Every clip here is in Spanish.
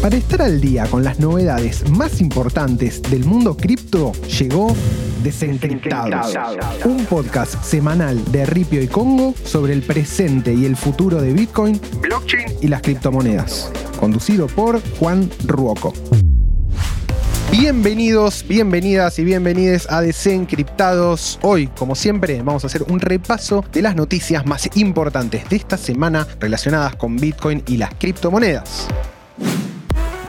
Para estar al día con las novedades más importantes del mundo cripto, llegó Desencriptados, un podcast semanal de Ripio y Congo sobre el presente y el futuro de Bitcoin, blockchain y las criptomonedas, conducido por Juan Ruoco. Bienvenidos, bienvenidas y bienvenidos a Desencriptados. Hoy, como siempre, vamos a hacer un repaso de las noticias más importantes de esta semana relacionadas con Bitcoin y las criptomonedas.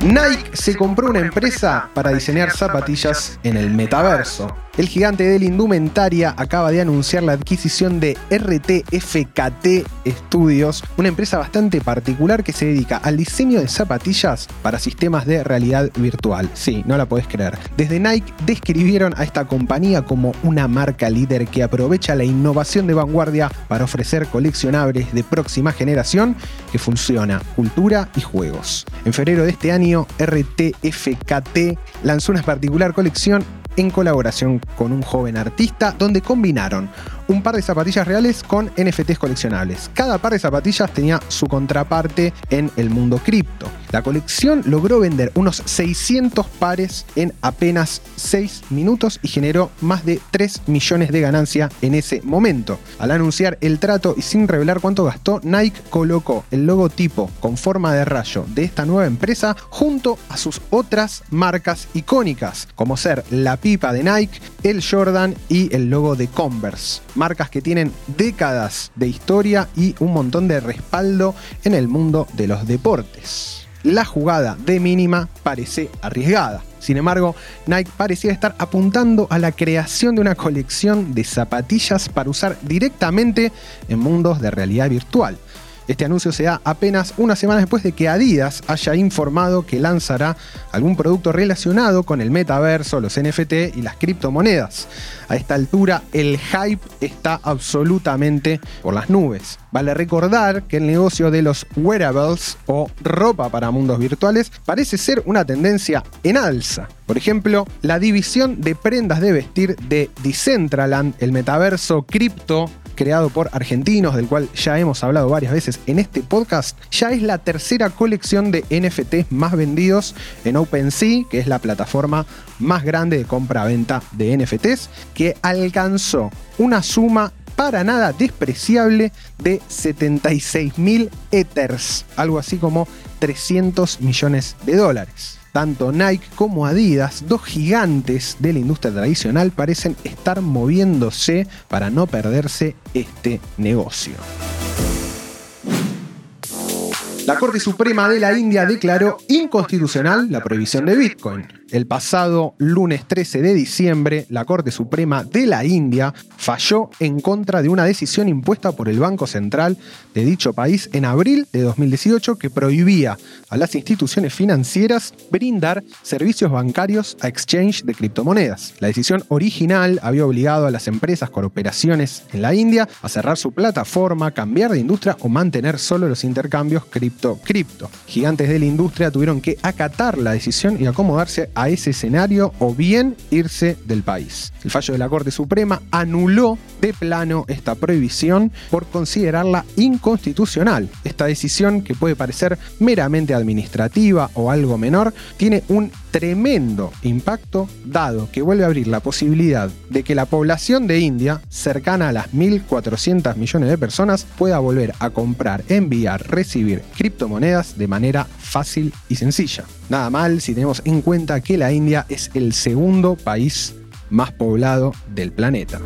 Nike se compró una empresa para diseñar zapatillas en el metaverso. El gigante de la indumentaria acaba de anunciar la adquisición de RTFKT Studios, una empresa bastante particular que se dedica al diseño de zapatillas para sistemas de realidad virtual. Sí, no la podés creer. Desde Nike describieron a esta compañía como una marca líder que aprovecha la innovación de vanguardia para ofrecer coleccionables de próxima generación que funciona cultura y juegos. En febrero de este año, RTFKT lanzó una particular colección en colaboración con un joven artista donde combinaron un par de zapatillas reales con NFTs coleccionables. Cada par de zapatillas tenía su contraparte en el mundo cripto. La colección logró vender unos 600 pares en apenas 6 minutos y generó más de 3 millones de ganancia en ese momento. Al anunciar el trato y sin revelar cuánto gastó, Nike colocó el logotipo con forma de rayo de esta nueva empresa junto a sus otras marcas icónicas, como ser la pipa de Nike, el Jordan y el logo de Converse marcas que tienen décadas de historia y un montón de respaldo en el mundo de los deportes. La jugada de mínima parece arriesgada. Sin embargo, Nike parecía estar apuntando a la creación de una colección de zapatillas para usar directamente en mundos de realidad virtual. Este anuncio se da apenas una semana después de que Adidas haya informado que lanzará algún producto relacionado con el metaverso, los NFT y las criptomonedas. A esta altura el hype está absolutamente por las nubes. Vale recordar que el negocio de los wearables o ropa para mundos virtuales parece ser una tendencia en alza. Por ejemplo, la división de prendas de vestir de Decentraland, el metaverso cripto creado por argentinos, del cual ya hemos hablado varias veces en este podcast, ya es la tercera colección de NFTs más vendidos en OpenSea, que es la plataforma más grande de compra-venta de NFTs, que alcanzó una suma para nada despreciable de 76 mil Ethers, algo así como 300 millones de dólares. Tanto Nike como Adidas, dos gigantes de la industria tradicional, parecen estar moviéndose para no perderse este negocio. La Corte Suprema de la India declaró inconstitucional la prohibición de Bitcoin. El pasado lunes 13 de diciembre, la Corte Suprema de la India falló en contra de una decisión impuesta por el Banco Central de dicho país en abril de 2018 que prohibía a las instituciones financieras brindar servicios bancarios a exchange de criptomonedas. La decisión original había obligado a las empresas con operaciones en la India a cerrar su plataforma, cambiar de industria o mantener solo los intercambios cripto-cripto. Gigantes de la industria tuvieron que acatar la decisión y acomodarse a a ese escenario o bien irse del país. El fallo de la Corte Suprema anuló de plano esta prohibición por considerarla inconstitucional. Esta decisión, que puede parecer meramente administrativa o algo menor, tiene un tremendo impacto dado que vuelve a abrir la posibilidad de que la población de India, cercana a las 1.400 millones de personas, pueda volver a comprar, enviar, recibir criptomonedas de manera fácil y sencilla. Nada mal si tenemos en cuenta que la India es el segundo país más poblado del planeta.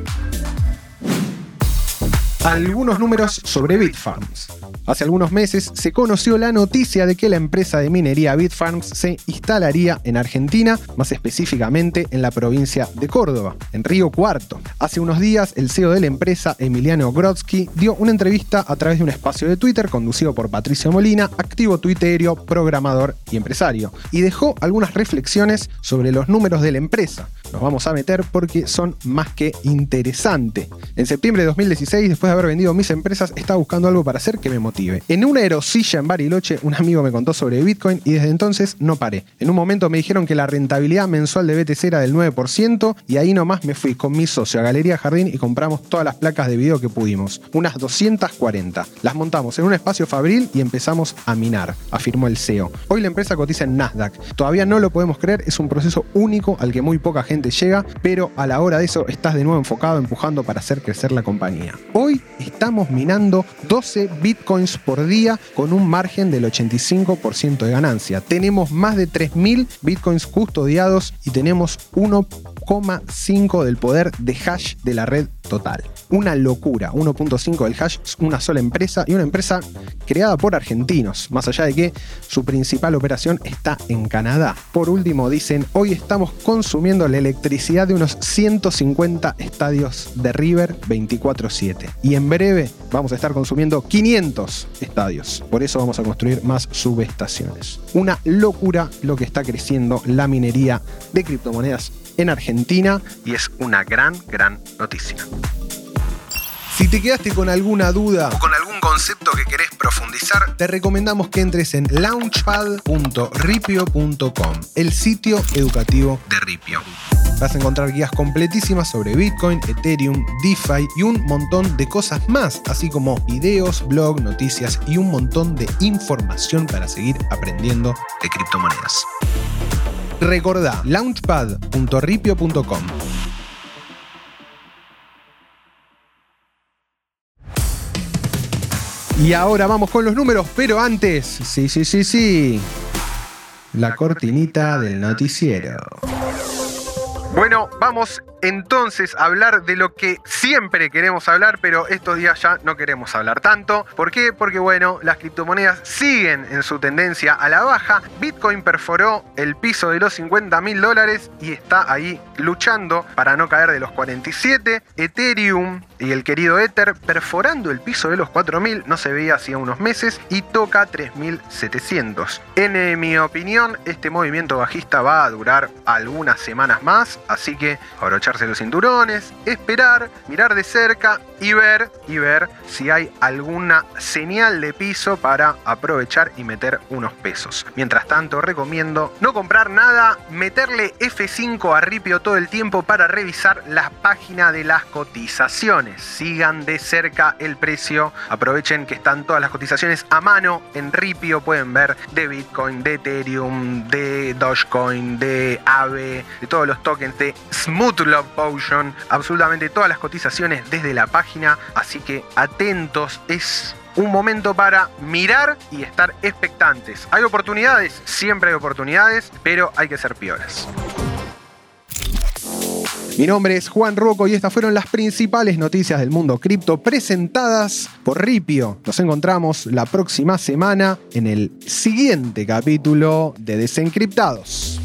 Algunos números sobre Bitfarms. Hace algunos meses se conoció la noticia de que la empresa de minería Bitfarms se instalaría en Argentina, más específicamente en la provincia de Córdoba, en Río Cuarto. Hace unos días, el CEO de la empresa, Emiliano Grodsky, dio una entrevista a través de un espacio de Twitter conducido por Patricio Molina, activo tuiterio, programador y empresario, y dejó algunas reflexiones sobre los números de la empresa. Nos vamos a meter porque son más que interesantes. En septiembre de 2016, después de haber vendido mis empresas, estaba buscando algo para hacer que me motive. En una aerosilla en Bariloche, un amigo me contó sobre Bitcoin y desde entonces no paré. En un momento me dijeron que la rentabilidad mensual de BTC era del 9% y ahí nomás me fui con mi socio a Galería Jardín y compramos todas las placas de video que pudimos, unas 240. Las montamos en un espacio fabril y empezamos a minar, afirmó el CEO. Hoy la empresa cotiza en Nasdaq. Todavía no lo podemos creer, es un proceso único al que muy poca gente llega, pero a la hora de eso estás de nuevo enfocado empujando para hacer crecer la compañía. Hoy estamos minando 12 bitcoins por día con un margen del 85% de ganancia. Tenemos más de 3.000 bitcoins custodiados y tenemos 1,5 del poder de hash de la red total. Una locura, 1.5 del hash, una sola empresa y una empresa creada por argentinos, más allá de que su principal operación está en Canadá. Por último, dicen, hoy estamos consumiendo la electricidad de unos 150 estadios de River 24/7 y en breve vamos a estar consumiendo 500 estadios. Por eso vamos a construir más subestaciones. Una locura lo que está creciendo la minería de criptomonedas en Argentina y es una gran, gran noticia. Si te quedaste con alguna duda o con algún concepto que querés profundizar, te recomendamos que entres en launchpad.ripio.com, el sitio educativo de Ripio. Vas a encontrar guías completísimas sobre Bitcoin, Ethereum, DeFi y un montón de cosas más, así como videos, blog, noticias y un montón de información para seguir aprendiendo de criptomonedas. Recordá launchpad.ripio.com. Y ahora vamos con los números, pero antes, sí, sí, sí, sí, la cortinita del noticiero. Bueno, vamos entonces hablar de lo que siempre queremos hablar, pero estos días ya no queremos hablar tanto. ¿Por qué? Porque bueno, las criptomonedas siguen en su tendencia a la baja. Bitcoin perforó el piso de los 50 mil dólares y está ahí luchando para no caer de los 47. Ethereum y el querido Ether perforando el piso de los 4.000, no se veía hacía unos meses, y toca 3.700. En eh, mi opinión, este movimiento bajista va a durar algunas semanas más, así que los cinturones, esperar, mirar de cerca y ver, y ver si hay alguna señal de piso para aprovechar y meter unos pesos. Mientras tanto, recomiendo no comprar nada, meterle F5 a Ripio todo el tiempo para revisar la página de las cotizaciones sigan de cerca el precio. Aprovechen que están todas las cotizaciones a mano en Ripio. Pueden ver de Bitcoin, de Ethereum, de Dogecoin, de AVE, de todos los tokens de Smooth Love Potion. Absolutamente todas las cotizaciones desde la página. Así que atentos. Es un momento para mirar y estar expectantes. ¿Hay oportunidades? Siempre hay oportunidades, pero hay que ser peores. Mi nombre es Juan Rocco y estas fueron las principales noticias del mundo cripto presentadas por Ripio. Nos encontramos la próxima semana en el siguiente capítulo de Desencriptados.